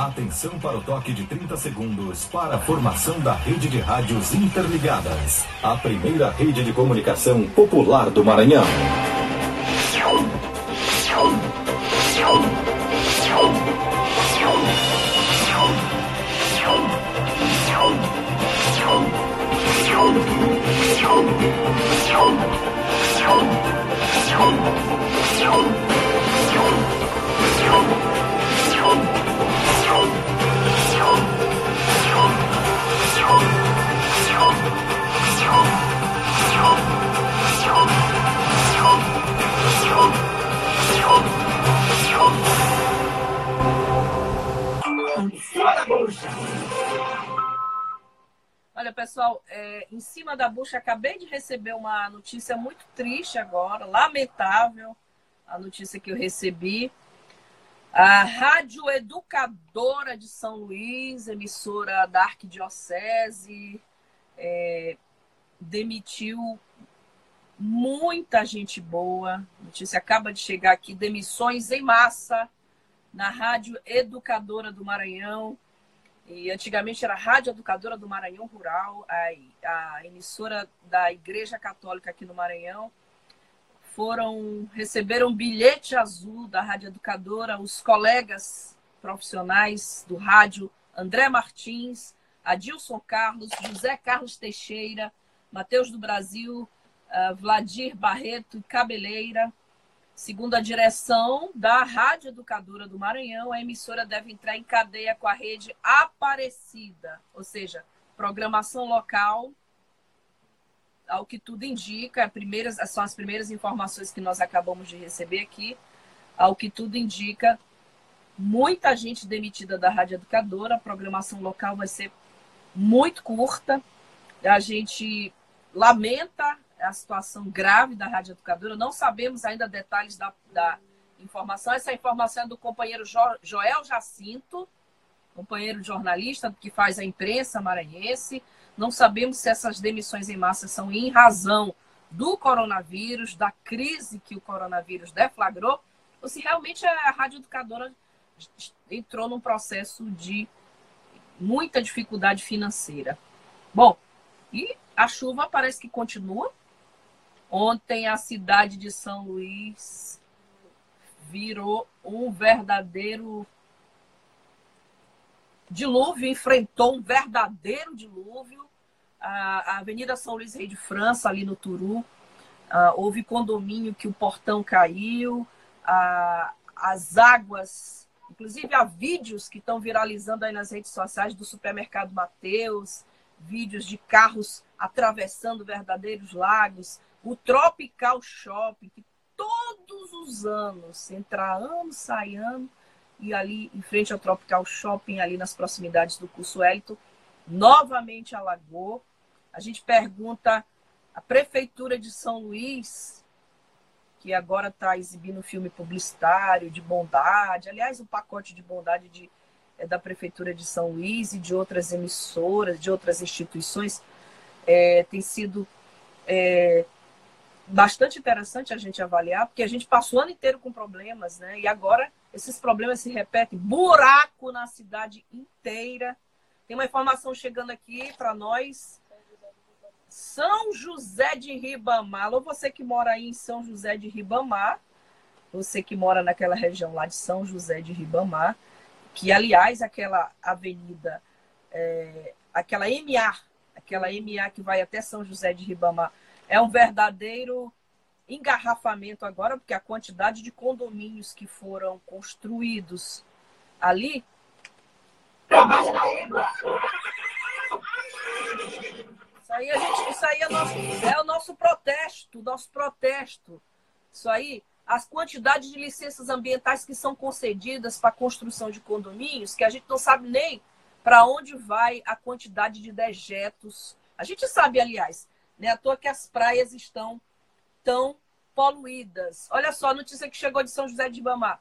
Atenção para o toque de 30 segundos para a formação da rede de rádios interligadas. A primeira rede de comunicação popular do Maranhão. Olha, pessoal, é, em cima da bucha, acabei de receber uma notícia muito triste agora, lamentável, a notícia que eu recebi. A Rádio Educadora de São Luís, emissora da Arquidiocese, é, demitiu muita gente boa. A notícia acaba de chegar aqui: demissões em massa na Rádio Educadora do Maranhão. E antigamente era a Rádio Educadora do Maranhão Rural, a, a emissora da Igreja Católica aqui no Maranhão. Foram receberam bilhete azul da Rádio Educadora os colegas profissionais do rádio André Martins, Adilson Carlos, José Carlos Teixeira, Mateus do Brasil, uh, Vladir Barreto e Cabeleira. Segundo a direção da Rádio Educadora do Maranhão, a emissora deve entrar em cadeia com a rede Aparecida, ou seja, programação local, ao que tudo indica, primeiras, são as primeiras informações que nós acabamos de receber aqui, ao que tudo indica, muita gente demitida da Rádio Educadora, a programação local vai ser muito curta, a gente lamenta a situação grave da Rádio Educadora. Não sabemos ainda detalhes da, da informação. Essa informação é do companheiro jo, Joel Jacinto, companheiro jornalista que faz a imprensa maranhense. Não sabemos se essas demissões em massa são em razão do coronavírus, da crise que o coronavírus deflagrou, ou se realmente a Rádio Educadora entrou num processo de muita dificuldade financeira. Bom, e a chuva parece que continua, Ontem a cidade de São Luís virou um verdadeiro dilúvio, enfrentou um verdadeiro dilúvio. A, Avenida São Luís Rei de França, ali no Turu, uh, houve condomínio que o portão caiu, uh, as águas, inclusive há vídeos que estão viralizando aí nas redes sociais do supermercado Mateus, vídeos de carros atravessando verdadeiros lagos, o Tropical Shopping, que todos os anos, entra ano, sai ano, e ali em frente ao Tropical Shopping, ali nas proximidades do curso Elito, novamente alagou. A gente pergunta a Prefeitura de São Luís, que agora está exibindo filme publicitário de bondade, aliás, o pacote de bondade de, é da Prefeitura de São Luís e de outras emissoras, de outras instituições, é, tem sido é, bastante interessante a gente avaliar, porque a gente passou o ano inteiro com problemas, né? E agora esses problemas se repetem. Buraco na cidade inteira. Tem uma informação chegando aqui para nós. São José de Ribamar. Alô, você que mora aí em São José de Ribamar, você que mora naquela região lá de São José de Ribamar, que aliás aquela avenida, é, aquela MA, aquela MA que vai até São José de Ribamar, é um verdadeiro engarrafamento agora, porque a quantidade de condomínios que foram construídos ali. Isso aí, gente, isso aí é, nosso, é o nosso protesto, nosso protesto. Isso aí, as quantidades de licenças ambientais que são concedidas para construção de condomínios, que a gente não sabe nem para onde vai a quantidade de dejetos. A gente sabe, aliás, né? À toa que as praias estão tão poluídas. Olha só a notícia que chegou de São José de Ribamar.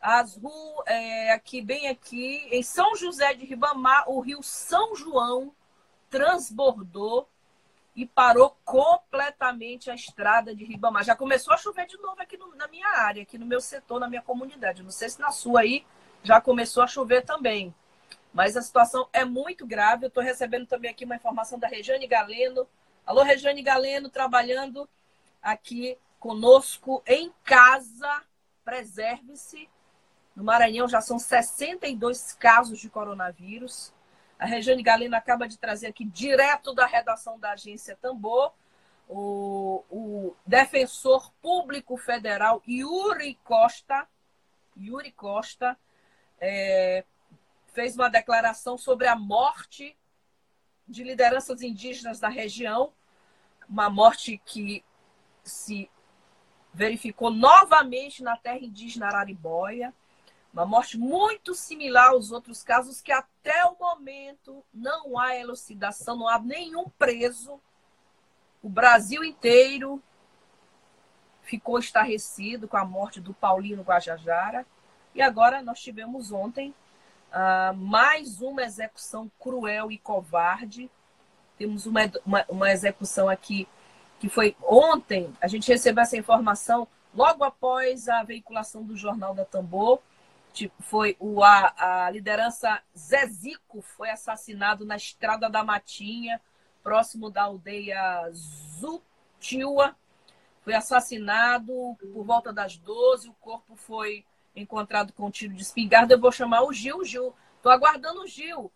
As ruas, é, aqui, bem aqui, em São José de Ribamar, o rio São João transbordou e parou completamente a estrada de Ribamar. Já começou a chover de novo aqui no, na minha área, aqui no meu setor, na minha comunidade. Não sei se na sua aí já começou a chover também. Mas a situação é muito grave. Eu estou recebendo também aqui uma informação da Regiane Galeno. Alô, Regiane Galeno, trabalhando aqui conosco em casa. Preserve-se. No Maranhão já são 62 casos de coronavírus. A Regiane Galeno acaba de trazer aqui, direto da redação da agência Tambor, o, o defensor público federal Yuri Costa, Yuri Costa, é, fez uma declaração sobre a morte de lideranças indígenas da região, uma morte que se verificou novamente na terra indígena Araribóia. Uma morte muito similar aos outros casos, que até o momento não há elucidação, não há nenhum preso. O Brasil inteiro ficou estarrecido com a morte do Paulino Guajajara. E agora nós tivemos ontem uh, mais uma execução cruel e covarde. Temos uma, uma, uma execução aqui que foi ontem. A gente recebeu essa informação logo após a veiculação do Jornal da Tambor Tipo, foi o, a, a liderança Zezico foi assassinado na Estrada da Matinha, próximo da aldeia Zutiwa. Foi assassinado por volta das 12, o corpo foi encontrado com um tiro de espingarda. Eu vou chamar o Gil. Gil, estou aguardando o Gil.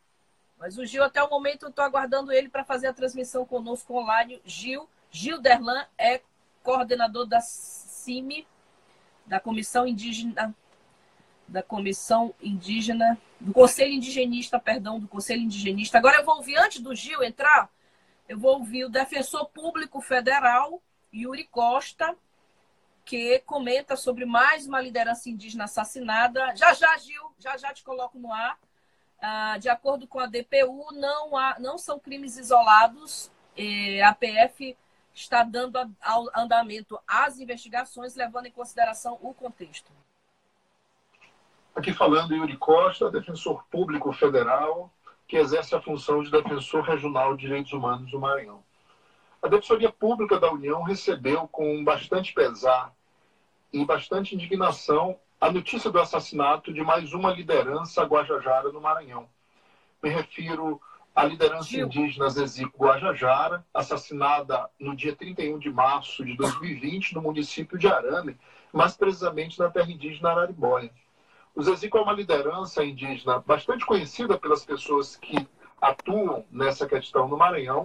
Mas o Gil, até o momento, eu estou aguardando ele para fazer a transmissão conosco online. Gil, Gil Derlan é coordenador da CIMI, da Comissão Indígena da Comissão Indígena, do Conselho Indigenista, perdão, do Conselho Indigenista. Agora eu vou ouvir, antes do Gil entrar, eu vou ouvir o defensor público federal, Yuri Costa, que comenta sobre mais uma liderança indígena assassinada. Já já, Gil, já já te coloco no ar. Ah, de acordo com a DPU, não, há, não são crimes isolados. a PF está dando andamento às investigações, levando em consideração o contexto. Aqui falando Yuri Costa, defensor público federal, que exerce a função de defensor regional de direitos humanos do Maranhão. A Defensoria Pública da União recebeu com bastante pesar e bastante indignação a notícia do assassinato de mais uma liderança guajajara no Maranhão. Me refiro à liderança Gil. indígena Zezico Guajajara, assassinada no dia 31 de março de 2020 no município de Arame, mais precisamente na terra indígena Araribóia. O Zezico é uma liderança indígena bastante conhecida pelas pessoas que atuam nessa questão no Maranhão,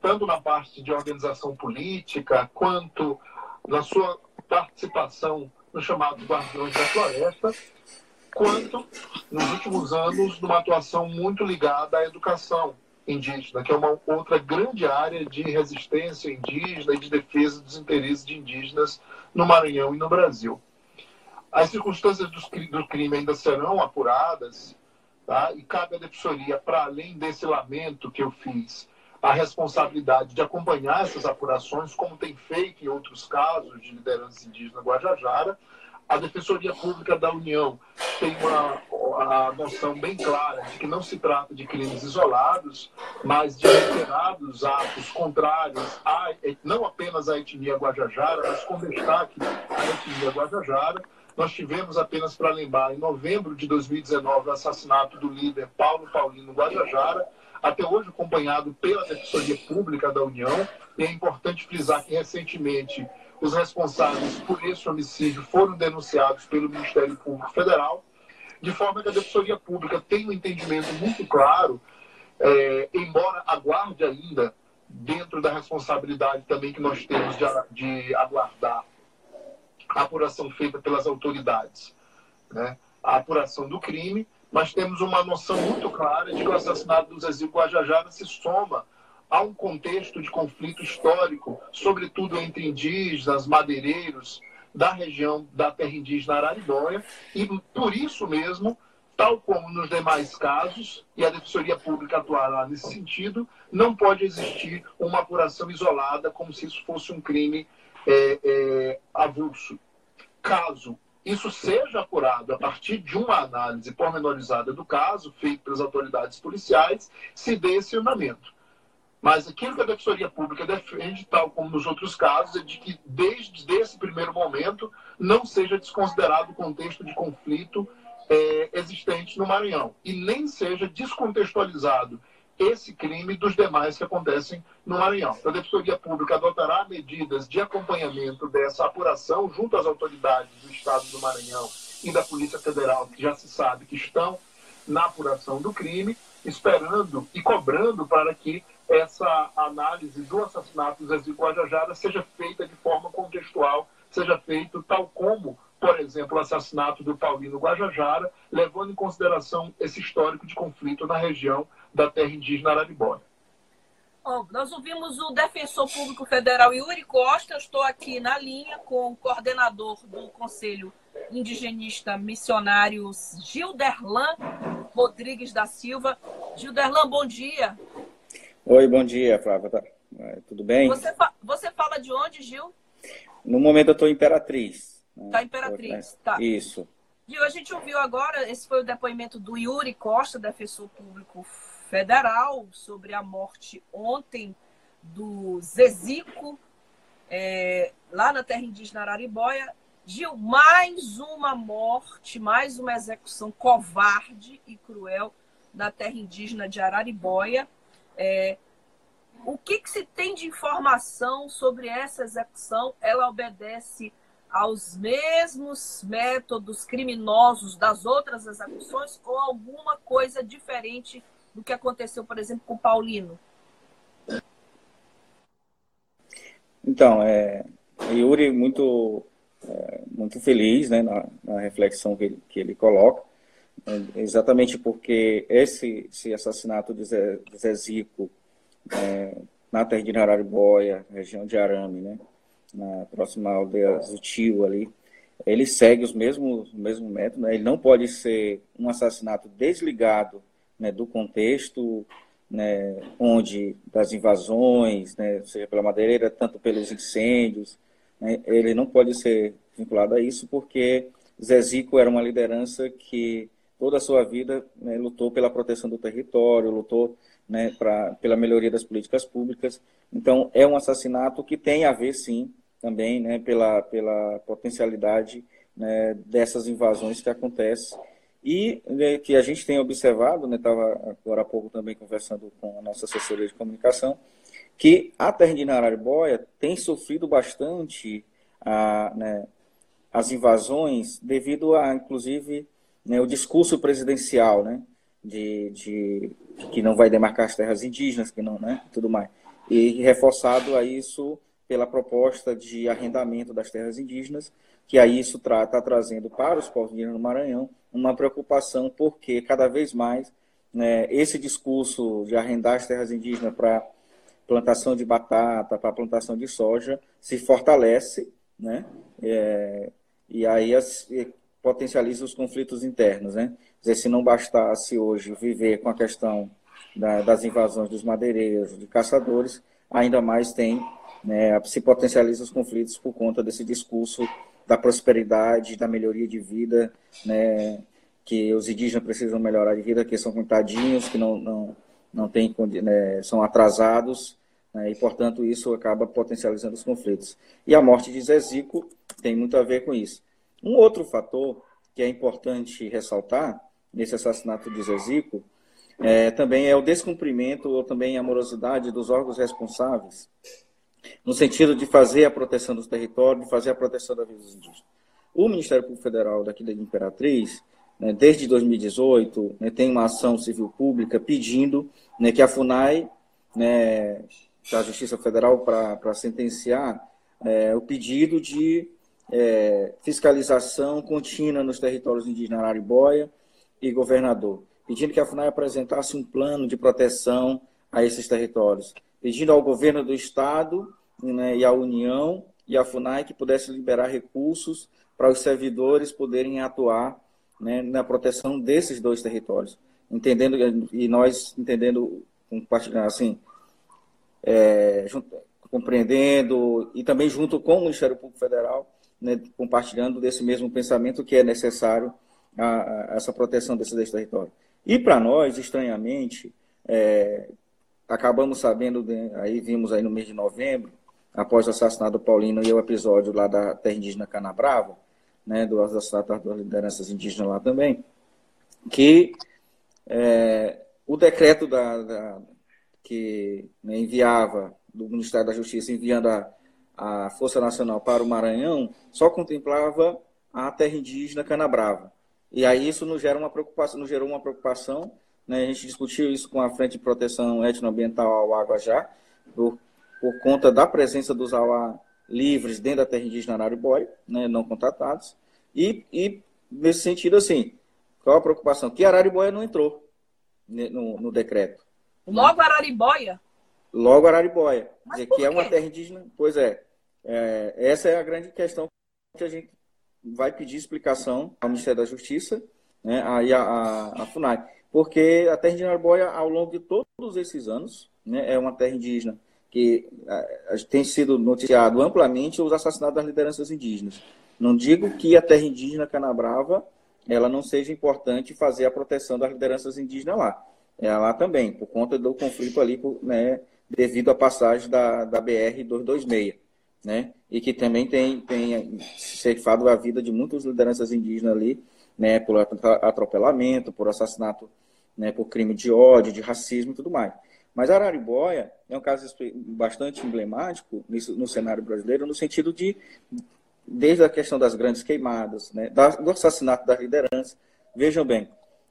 tanto na parte de organização política, quanto na sua participação no chamado Guardiões da Floresta, quanto, nos últimos anos, numa atuação muito ligada à educação indígena, que é uma outra grande área de resistência indígena e de defesa dos interesses de indígenas no Maranhão e no Brasil. As circunstâncias do crime ainda serão apuradas, tá? e cabe à defensoria, para além desse lamento que eu fiz, a responsabilidade de acompanhar essas apurações, como tem feito em outros casos de liderança indígena Guajajara. A Defensoria Pública da União tem uma noção bem clara de que não se trata de crimes isolados, mas de reiterados atos contrários a, não apenas à etnia Guajajara, mas com destaque à etnia Guajajara, nós tivemos apenas para lembrar, em novembro de 2019, o assassinato do líder Paulo Paulino Guajajara, até hoje acompanhado pela Defensoria Pública da União. E é importante frisar que recentemente os responsáveis por esse homicídio foram denunciados pelo Ministério Público Federal, de forma que a Defensoria Pública tem um entendimento muito claro, é, embora aguarde ainda, dentro da responsabilidade também que nós temos de, de aguardar a apuração feita pelas autoridades, né? a apuração do crime, mas temos uma noção muito clara de que o assassinato do Zezinho Guajajara se soma a um contexto de conflito histórico, sobretudo entre indígenas, madeireiros da região da terra indígena Araribóia, e por isso mesmo, tal como nos demais casos, e a Defensoria Pública atuará nesse sentido, não pode existir uma apuração isolada como se isso fosse um crime é, é, avulso. Caso isso seja apurado a partir de uma análise pormenorizada do caso, feito pelas autoridades policiais, se dê esse andamento. Mas aquilo que a Defensoria Pública defende, tal como nos outros casos, é de que desde esse primeiro momento não seja desconsiderado o contexto de conflito é, existentes no Maranhão e nem seja descontextualizado esse crime dos demais que acontecem no Maranhão. Então, a Defensoria Pública adotará medidas de acompanhamento dessa apuração junto às autoridades do Estado do Maranhão e da Polícia Federal, que já se sabe que estão na apuração do crime, esperando e cobrando para que essa análise do assassinato do Zezé Guajajara seja feita de forma contextual, seja feito tal como, por exemplo, o assassinato do Paulino Guajajara, levando em consideração esse histórico de conflito na região da terra indígena Araribóia. Bom, nós ouvimos o defensor público federal Yuri Costa. Eu estou aqui na linha com o coordenador do Conselho Indigenista Missionários Gilderlan Rodrigues da Silva. Gilderlan, bom dia. Oi, bom dia, Flávia. Tá, é, tudo bem? Você, fa você fala de onde, Gil? No momento eu estou Imperatriz. Né? Tá Imperatriz, tá. Isso. Gil, a gente ouviu agora, esse foi o depoimento do Yuri Costa, defensor público federal, sobre a morte ontem do Zezico, é, lá na terra indígena Araribóia. Gil, mais uma morte, mais uma execução covarde e cruel na terra indígena de Araribóia. É, o que, que, se tem de informação sobre essa execução? Ela obedece aos mesmos métodos criminosos das outras execuções ou alguma coisa diferente do que aconteceu, por exemplo, com Paulino? Então, é, Yuri muito, é, muito feliz né, na, na reflexão que ele, que ele coloca. É, exatamente porque esse, esse assassinato de Zé, de Zé Zico é, na terra de Araribóia, região de Arame, né, na próxima aldeia Zutil ali, ele segue os mesmos, o mesmo método, né, ele não pode ser um assassinato desligado né, do contexto né, onde das invasões, né, seja pela madeireira, tanto pelos incêndios, né, ele não pode ser vinculado a isso porque Zé Zico era uma liderança que toda a sua vida né, lutou pela proteção do território, lutou né, pra, pela melhoria das políticas públicas. Então, é um assassinato que tem a ver, sim, também pela, pela potencialidade dessas invasões que acontecem e né, que a gente tem observado, estava né, agora há pouco também conversando com a nossa assessoria de comunicação, que a terra de Araribóia tem sofrido bastante a, né, as invasões devido a, inclusive, né, o discurso presidencial, né, de, de, que não vai demarcar as terras indígenas, que não, né, tudo mais. E reforçado a isso pela proposta de arrendamento das terras indígenas, que aí isso está tra trazendo para os povos indígenas no Maranhão uma preocupação, porque cada vez mais né, esse discurso de arrendar as terras indígenas para plantação de batata, para plantação de soja, se fortalece, né? É, e aí as, potencializa os conflitos internos, né? Dizer, se não bastasse hoje viver com a questão da, das invasões dos madeireiros, de caçadores, ainda mais tem, né, se potencializa os conflitos por conta desse discurso da prosperidade, da melhoria de vida, né, que os indígenas precisam melhorar de vida, que são coitadinhos, que não, não, não têm, né, são atrasados, né, e, portanto, isso acaba potencializando os conflitos. E a morte de Zezico tem muito a ver com isso. Um outro fator que é importante ressaltar nesse assassinato de Zezico é, também é o descumprimento ou também a morosidade dos órgãos responsáveis no sentido de fazer a proteção dos territórios, de fazer a proteção da vida dos indígenas. O Ministério Público Federal daqui da Imperatriz, né, desde 2018, né, tem uma ação civil pública pedindo né, que a FUNAI, né, da Justiça Federal, para sentenciar é, o pedido de é, fiscalização contínua nos territórios indígenas Araribóia e governador, pedindo que a FUNAI apresentasse um plano de proteção a esses territórios, pedindo ao governo do estado né, e à União e à FUNAI que pudesse liberar recursos para os servidores poderem atuar né, na proteção desses dois territórios, entendendo e nós entendendo assim é, junto, compreendendo e também junto com o Ministério Público Federal né, compartilhando desse mesmo pensamento que é necessário a, a essa proteção desse, desse território. E para nós, estranhamente, é, acabamos sabendo, de, aí vimos aí no mês de novembro, após o assassinato do Paulino e o episódio lá da terra indígena Canabrava, né, do assassinato das lideranças indígenas lá também, que é, o decreto da, da que né, enviava do Ministério da Justiça enviando a, a Força Nacional para o Maranhão só contemplava a terra indígena Canabrava. E aí isso nos gera uma preocupação, nos gerou uma preocupação. Né? A gente discutiu isso com a Frente de Proteção Etnoambiental ao Aguajá, por, por conta da presença dos Auá livres dentro da terra indígena Araribóia, né, não contratados. E, e, nesse sentido, assim, qual a preocupação? Que Araribóia não entrou no, no decreto. Logo Araribóia? Logo Araribóia. Dizer, que é uma terra indígena. Pois é, é. Essa é a grande questão que a gente vai pedir explicação ao Ministério da Justiça né, aí a, a, a, FUNAI. Porque a terra indígena Araribóia, ao longo de todos esses anos, né, é uma terra indígena que a, tem sido noticiado amplamente os assassinatos das lideranças indígenas. Não digo que a terra indígena Canabrava ela não seja importante fazer a proteção das lideranças indígenas lá. É lá também, por conta do conflito ali, né, devido à passagem da, da BR-226, né, e que também tem, tem ceifado a vida de muitas lideranças indígenas ali, né, por atropelamento, por assassinato, né, por crime de ódio, de racismo e tudo mais. Mas Araribóia é um caso bastante emblemático no cenário brasileiro, no sentido de, desde a questão das grandes queimadas, né, do assassinato da liderança. Vejam bem,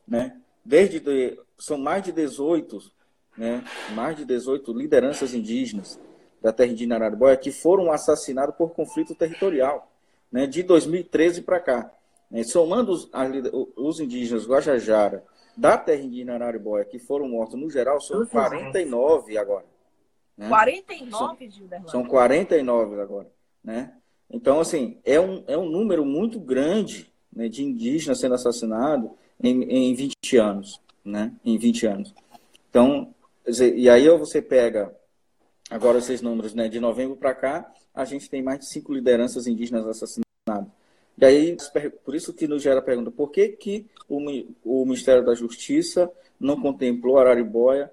né, desde de, são mais de 18, né, mais de 18 lideranças indígenas da terra indígena Araribóia que foram assassinadas por conflito territorial, né, de 2013 para cá. Né, somando os, os indígenas Guajajara, da terra indígena Araribóia que foram mortos no geral são 49 agora. Né? 49, Gilderlan? São 49 agora. Né? Então, assim, é um, é um número muito grande né, de indígenas sendo assassinados em, em 20 anos. Né? Em 20 anos. Então, e aí você pega agora esses números né, de novembro para cá, a gente tem mais de cinco lideranças indígenas assassinadas. E aí, por isso que nos gera a pergunta, por que, que o, o Ministério da Justiça não contemplou Araribóia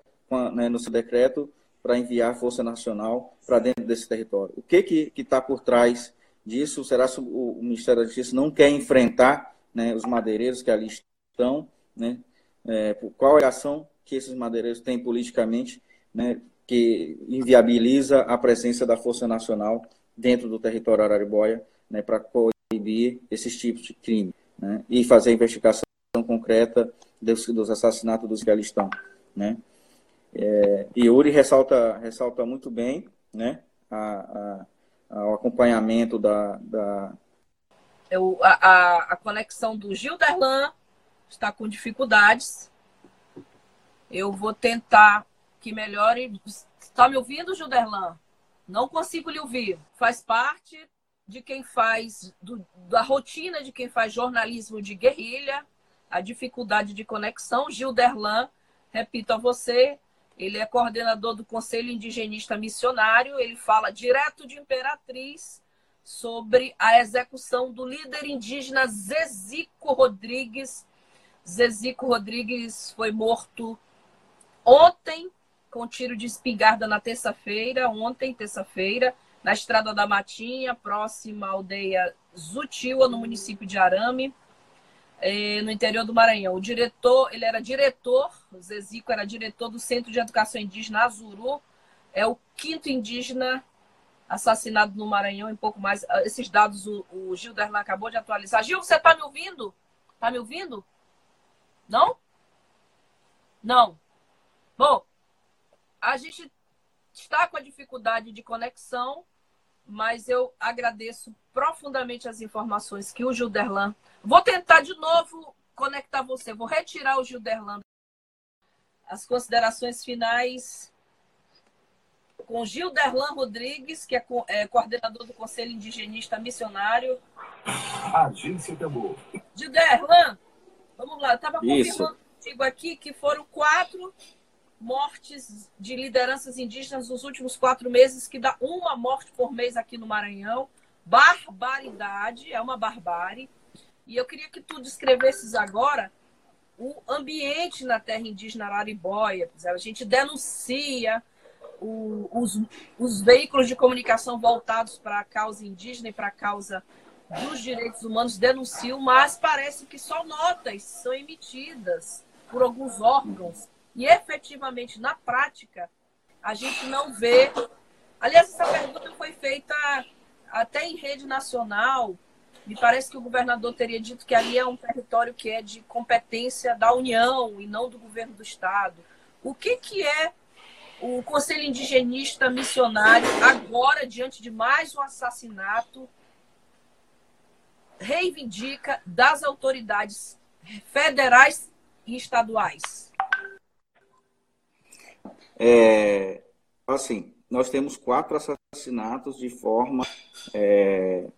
né, no seu decreto para enviar Força Nacional para dentro desse território? O que que está por trás disso? Será que o, o, Ministério da Justiça não quer enfrentar né, os madeireiros que ali estão? Né? É, qual é a ação que esses madeireiros têm politicamente né, que inviabiliza a presença da Força Nacional dentro do território Araribóia né, para proibir esses tipos de crime né, e fazer a investigação concreta dos, dos assassinatos dos que. Né. É, e Yuri ressalta, ressalta muito bem né, a, a, o acompanhamento da. da... Eu, a, a conexão do Gilderlan está com dificuldades. Eu vou tentar que melhore. Está me ouvindo, Gilderlan? Não consigo lhe ouvir. Faz parte de quem faz, do, da rotina de quem faz jornalismo de guerrilha, a dificuldade de conexão. Gilderlan, repito a você, ele é coordenador do Conselho Indigenista Missionário, ele fala direto de Imperatriz sobre a execução do líder indígena Zezico Rodrigues. Zezico Rodrigues foi morto ontem com tiro de espingarda na terça-feira, ontem, terça-feira, na Estrada da Matinha, próxima à aldeia Zutiwa, no município de Arame, eh, no interior do Maranhão. O diretor, ele era diretor, o Zezico era diretor do Centro de Educação Indígena Azuru, é o quinto indígena assassinado no Maranhão em pouco mais. Ah, esses dados o, o Gil Derlan acabou de atualizar. Gil, você está me ouvindo? Está me ouvindo? Não? Não. Bom, a gente está com a dificuldade de conexão, mas eu agradeço profundamente as informações que o Gilderlan. Vou tentar de novo conectar você. Vou retirar o Gilderlan. As considerações finais com Gilderlan Rodrigues, que é, é coordenador do Conselho Indigenista Missionário. Agência Tambor. Gilderlan, vamos lá. Eu estava confirmando contigo aqui que foram quatro mortes de lideranças indígenas nos últimos quatro meses, que dá uma morte por mês aqui no Maranhão. Barbaridade, é uma barbárie. E eu queria que tu descrevesses agora o ambiente na terra indígena Araribóia. A gente denuncia o, os, os veículos de comunicação voltados para a causa indígena e para a causa dos direitos humanos denunciam, mas parece que só notas são emitidas por alguns órgãos e efetivamente na prática a gente não vê. Aliás, essa pergunta foi feita até em rede nacional. Me parece que o governador teria dito que ali é um território que é de competência da União e não do governo do Estado. O que, que é o Conselho Indigenista Missionário agora, diante de mais um assassinato, reivindica das autoridades federais e estaduais? É, assim, nós temos quatro assassinatos de forma é,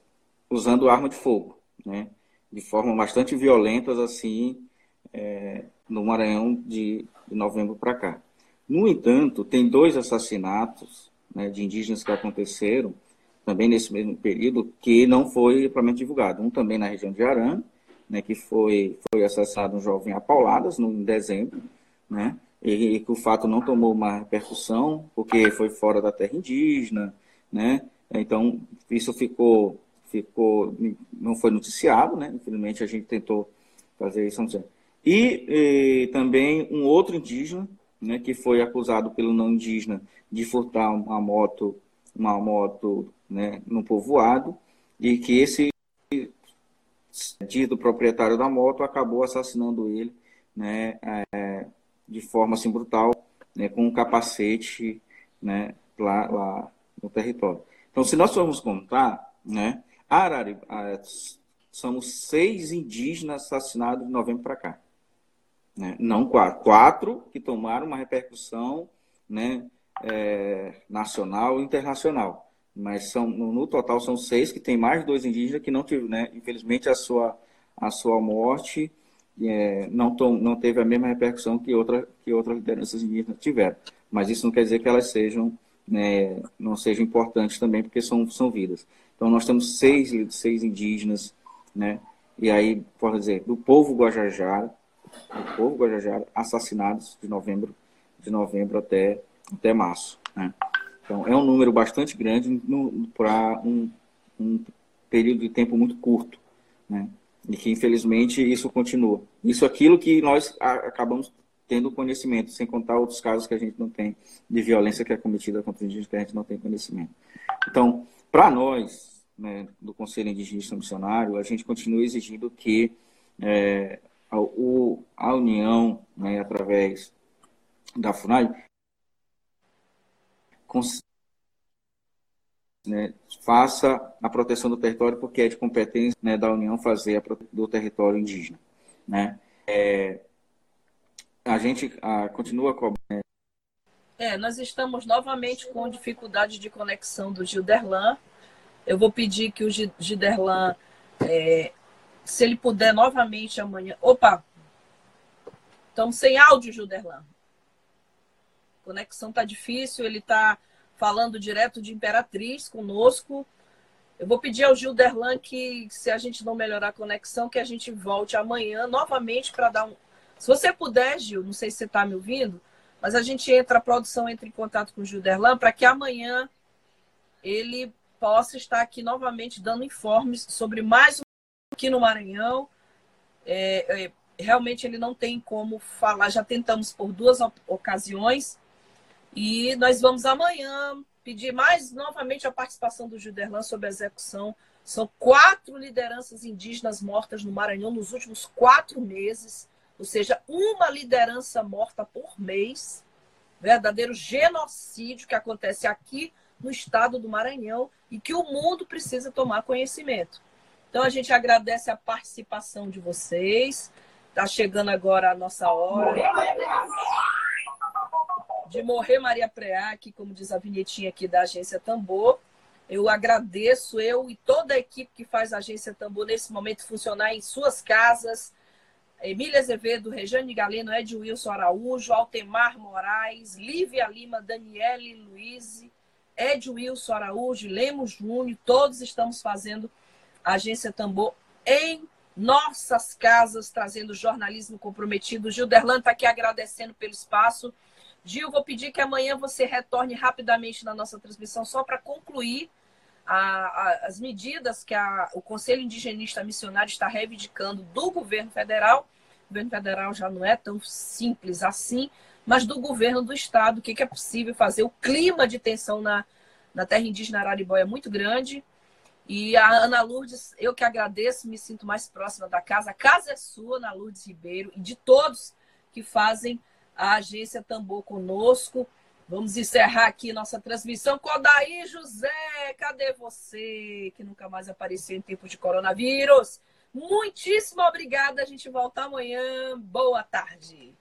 usando arma de fogo, né? De forma bastante violentas assim é, no Maranhão de, de novembro para cá. No entanto, tem dois assassinatos né, de indígenas que aconteceram também nesse mesmo período que não foi propriamente divulgado. Um também na região de Arã, né, que foi, foi assassinado um jovem a pauladas no, em dezembro, né, e, que o fato não tomou uma repercussão, porque foi fora da terra indígena, né? Então, isso ficou, ficou não foi noticiado, né? Infelizmente, a gente tentou fazer isso. E, e também um outro indígena, né, que foi acusado pelo não indígena de furtar uma moto, uma moto, né, no povoado, e que esse dito proprietário da moto acabou assassinando ele, né, é, de forma assim brutal, né, com um capacete né, lá, lá no território. Então, se nós formos contar, né, Arari, somos seis indígenas assassinados de novembro para cá. Né? Não quatro. Quatro que tomaram uma repercussão né, é, nacional e internacional. Mas são, no, total são seis, que tem mais dois indígenas que não tiveram, né, infelizmente, a sua, a sua morte é, não, não teve a mesma repercussão que, outra, que outras lideranças indígenas tiveram. Mas isso não quer dizer que elas sejam, né, não sejam importantes também, porque são, são vidas. Então, nós temos seis, seis indígenas, né, e aí, pode dizer, do povo Guajajara, do povo Guajajara, assassinados de novembro, de novembro até, até março. Né? Então, é um número bastante grande para um, um período de tempo muito curto. Né? E que, infelizmente, isso continua. Isso é aquilo que nós acabamos tendo conhecimento, sem contar outros casos que a gente não tem de violência que é cometida contra indígenas que a gente não tem conhecimento. Então, para nós, né, do Conselho Indigenista Missionário, a gente continua exigindo que é, a, o, a União, né, através da FUNAI, né, faça a proteção do território, porque é de competência né, da União fazer a do território indígena. Né? É, a gente a, continua cobrando. Né? É, nós estamos novamente com dificuldade de conexão do Gilderlan. Eu vou pedir que o Gilderlan, é, se ele puder novamente amanhã. Opa! Estamos sem áudio, Gilderlan. Conexão tá difícil, ele está falando direto de Imperatriz conosco. Eu vou pedir ao Gilderlan que, se a gente não melhorar a conexão, que a gente volte amanhã novamente para dar um. Se você puder, Gil, não sei se você está me ouvindo, mas a gente entra, a produção entra em contato com o Gilderlan para que amanhã ele possa estar aqui novamente dando informes sobre mais um aqui no Maranhão. É, é, realmente ele não tem como falar, já tentamos por duas ocasiões e nós vamos amanhã pedir mais novamente a participação do Gilderlan sobre a execução. São quatro lideranças indígenas mortas no Maranhão nos últimos quatro meses, ou seja, uma liderança morta por mês. Verdadeiro genocídio que acontece aqui no estado do Maranhão e que o mundo precisa tomar conhecimento. Então a gente agradece a participação de vocês. Está chegando agora a nossa hora de morrer Maria Preac, como diz a vinhetinha aqui da agência Tambor. Eu agradeço, eu e toda a equipe que faz a agência Tambor nesse momento funcionar em suas casas. Emília Azevedo, Rejane Galeno, Ed Wilson Araújo, Altemar Moraes, Lívia Lima, Daniele Luiz, Ed Wilson Araújo, Lemos Júnior, todos estamos fazendo a agência Tambor em nossas casas, trazendo jornalismo comprometido. Gilderlan está aqui agradecendo pelo espaço. Gil, vou pedir que amanhã você retorne rapidamente na nossa transmissão, só para concluir a, a, as medidas que a, o Conselho Indigenista Missionário está reivindicando do governo federal. O governo federal já não é tão simples assim, mas do governo do estado, o que, que é possível fazer. O clima de tensão na, na terra indígena Araribóia é muito grande. E a Ana Lourdes, eu que agradeço, me sinto mais próxima da casa. A casa é sua, Ana Lourdes Ribeiro, e de todos que fazem a agência Tambor conosco. Vamos encerrar aqui nossa transmissão. Kodaí José, cadê você? Que nunca mais apareceu em tempo de coronavírus. Muitíssimo obrigada. A gente volta amanhã. Boa tarde.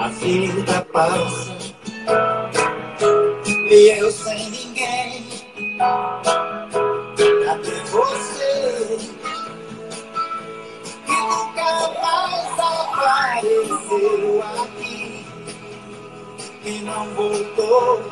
A vida passa e eu sem ninguém. Cadê você? Que nunca mais apareceu aqui e não voltou.